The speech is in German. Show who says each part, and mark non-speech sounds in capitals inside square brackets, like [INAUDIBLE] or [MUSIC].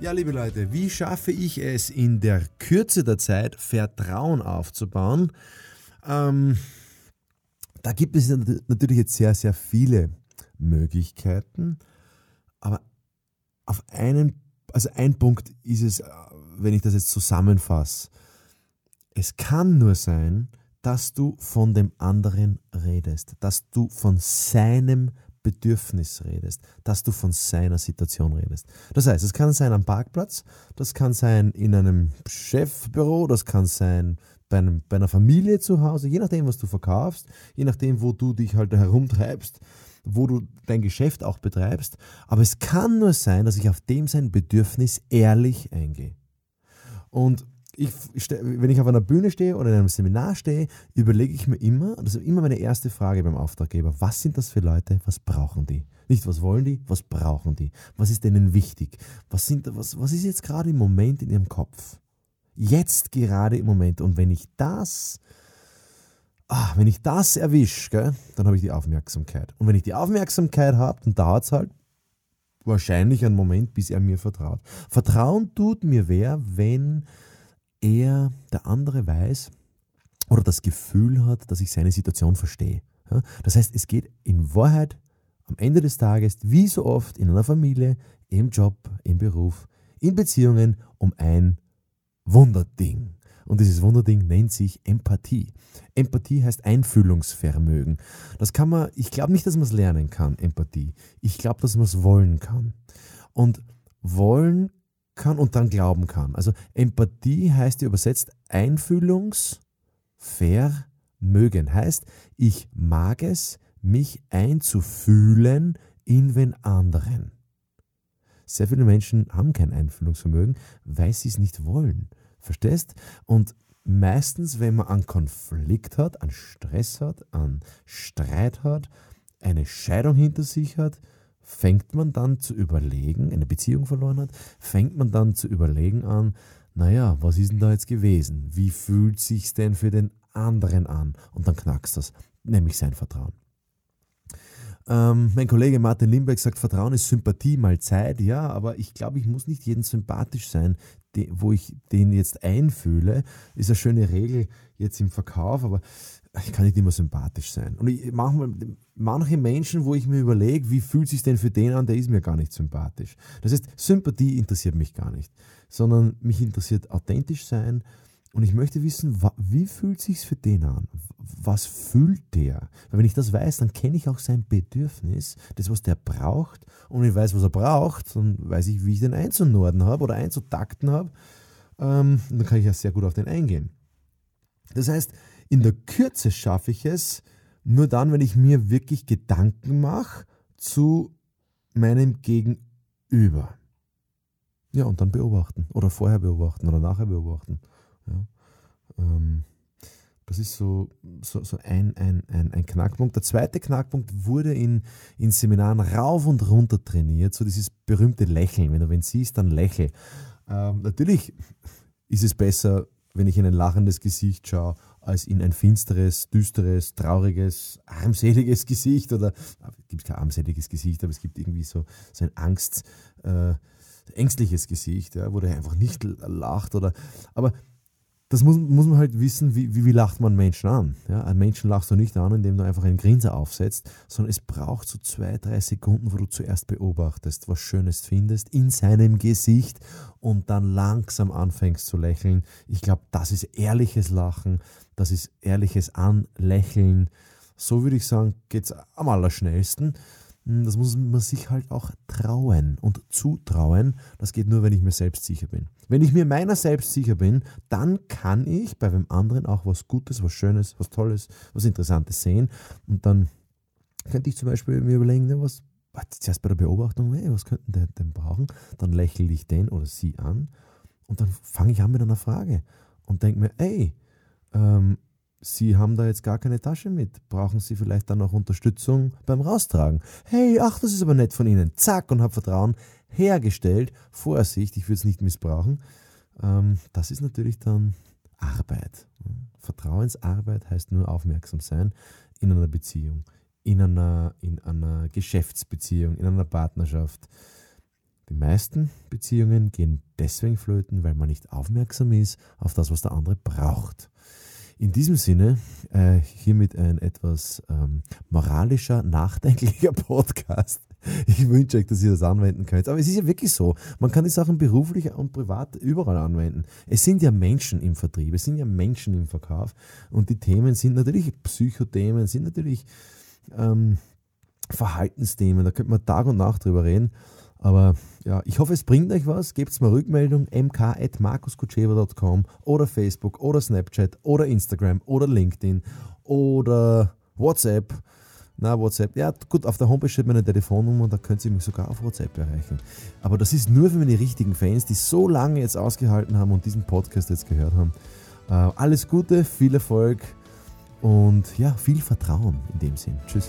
Speaker 1: Ja, liebe Leute, wie schaffe ich es in der Kürze der Zeit, Vertrauen aufzubauen? Ähm, da gibt es natürlich jetzt sehr, sehr viele Möglichkeiten, aber auf einen, also ein Punkt ist es, wenn ich das jetzt zusammenfasse, es kann nur sein, dass du von dem anderen redest, dass du von seinem Bedürfnis redest, dass du von seiner Situation redest. Das heißt, es kann sein am Parkplatz, das kann sein in einem Chefbüro, das kann sein bei, einem, bei einer Familie zu Hause, je nachdem, was du verkaufst, je nachdem, wo du dich halt herumtreibst, wo du dein Geschäft auch betreibst. Aber es kann nur sein, dass ich auf dem sein Bedürfnis ehrlich eingehe. Und ich, wenn ich auf einer Bühne stehe oder in einem Seminar stehe, überlege ich mir immer, das ist immer meine erste Frage beim Auftraggeber, was sind das für Leute, was brauchen die? Nicht, was wollen die, was brauchen die? Was ist denen wichtig? Was, sind, was, was ist jetzt gerade im Moment in ihrem Kopf? Jetzt gerade im Moment. Und wenn ich das, ah, wenn ich das erwische, dann habe ich die Aufmerksamkeit. Und wenn ich die Aufmerksamkeit habe, dann dauert es halt wahrscheinlich einen Moment, bis er mir vertraut. Vertrauen tut mir wer, wenn er, der andere weiß oder das Gefühl hat, dass ich seine Situation verstehe. Das heißt, es geht in Wahrheit am Ende des Tages, wie so oft in einer Familie, im Job, im Beruf, in Beziehungen, um ein Wunderding. Und dieses Wunderding nennt sich Empathie. Empathie heißt Einfühlungsvermögen. Das kann man, ich glaube nicht, dass man es lernen kann, Empathie. Ich glaube, dass man es wollen kann. Und wollen kann und dann glauben kann. Also Empathie heißt übersetzt Einfühlungsvermögen. Heißt, ich mag es, mich einzufühlen in wen anderen. Sehr viele Menschen haben kein Einfühlungsvermögen, weil sie es nicht wollen. Verstehst? Und meistens, wenn man einen Konflikt hat, einen Stress hat, einen Streit hat, eine Scheidung hinter sich hat, fängt man dann zu überlegen, eine Beziehung verloren hat, fängt man dann zu überlegen an, naja, was ist denn da jetzt gewesen? Wie fühlt sich's denn für den anderen an? Und dann knackst das, nämlich sein Vertrauen. Ähm, mein Kollege Martin Limbeck sagt, Vertrauen ist Sympathie mal Zeit. Ja, aber ich glaube, ich muss nicht jeden sympathisch sein, die, wo ich den jetzt einfühle. Ist eine schöne Regel jetzt im Verkauf, aber ich kann nicht immer sympathisch sein. Und ich, manchmal, manche Menschen, wo ich mir überlege, wie fühlt sich denn für den an, der ist mir gar nicht sympathisch. Das heißt, Sympathie interessiert mich gar nicht, sondern mich interessiert authentisch sein und ich möchte wissen, wie fühlt sich für den an? Was fühlt der? Weil wenn ich das weiß, dann kenne ich auch sein Bedürfnis, das, was der braucht. Und wenn ich weiß, was er braucht, dann weiß ich, wie ich den einzunorden habe oder einzutakten habe. Ähm, dann kann ich ja sehr gut auf den eingehen. Das heißt, in der Kürze schaffe ich es nur dann, wenn ich mir wirklich Gedanken mache zu meinem Gegenüber. Ja, und dann beobachten oder vorher beobachten oder nachher beobachten. Ja. Ähm, das ist so, so, so ein, ein, ein, ein, Knackpunkt. Der zweite Knackpunkt wurde in, in Seminaren rauf und runter trainiert, so dieses berühmte Lächeln. Wenn du wen siehst, dann lächel. Ähm, natürlich ist es besser, wenn ich in ein lachendes Gesicht schaue, als in ein finsteres, düsteres, trauriges, armseliges Gesicht. Oder es gibt kein armseliges Gesicht, aber es gibt irgendwie so, so ein Angst, äh, ängstliches Gesicht, ja, wo der einfach nicht lacht. Oder, aber das muss, muss man halt wissen, wie, wie, wie lacht man Menschen an. Ja, einen Menschen lachst du nicht an, indem du einfach einen Grinser aufsetzt, sondern es braucht so zwei, drei Sekunden, wo du zuerst beobachtest, was Schönes findest in seinem Gesicht und dann langsam anfängst zu lächeln. Ich glaube, das ist ehrliches Lachen, das ist ehrliches Anlächeln. So würde ich sagen, geht es am allerschnellsten. Hm, das muss man sich halt auch trauen und zutrauen. Das geht nur, wenn ich mir selbst sicher bin. Wenn ich mir meiner selbst sicher bin, dann kann ich bei dem anderen auch was Gutes, was Schönes, was Tolles, was Interessantes sehen. Und dann könnte ich zum Beispiel mir überlegen, ne, was, zuerst bei der Beobachtung, hey, was könnten der denn brauchen? Dann lächle ich den oder sie an Und dann fange ich an mit einer Frage und denke mir, ey, ähm, Sie haben da jetzt gar keine Tasche mit. Brauchen Sie vielleicht dann auch Unterstützung beim Raustragen? Hey, ach, das ist aber nett von Ihnen. Zack, und habe Vertrauen hergestellt. Vorsicht, ich würde es nicht missbrauchen. Ähm, das ist natürlich dann Arbeit. Vertrauensarbeit heißt nur aufmerksam sein in einer Beziehung, in einer, in einer Geschäftsbeziehung, in einer Partnerschaft. Die meisten Beziehungen gehen deswegen flöten, weil man nicht aufmerksam ist auf das, was der andere braucht. In diesem Sinne, äh, hiermit ein etwas ähm, moralischer, nachdenklicher [LAUGHS] Podcast. Ich wünsche euch, dass ihr das anwenden könnt. Aber es ist ja wirklich so. Man kann die Sachen beruflich und privat überall anwenden. Es sind ja Menschen im Vertrieb, es sind ja Menschen im Verkauf. Und die Themen sind natürlich Psychothemen, sind natürlich ähm, Verhaltensthemen. Da könnte man Tag und Nacht drüber reden. Aber ja, ich hoffe, es bringt euch was. Gebt mir Rückmeldung mk.markuskutschewa.com oder Facebook oder Snapchat oder Instagram oder LinkedIn oder WhatsApp. Na, WhatsApp. Ja, gut, auf der Homepage steht meine Telefonnummer und da könnt ihr mich sogar auf WhatsApp erreichen. Aber das ist nur für meine richtigen Fans, die so lange jetzt ausgehalten haben und diesen Podcast jetzt gehört haben. Äh, alles Gute, viel Erfolg und ja, viel Vertrauen in dem Sinn. Tschüss.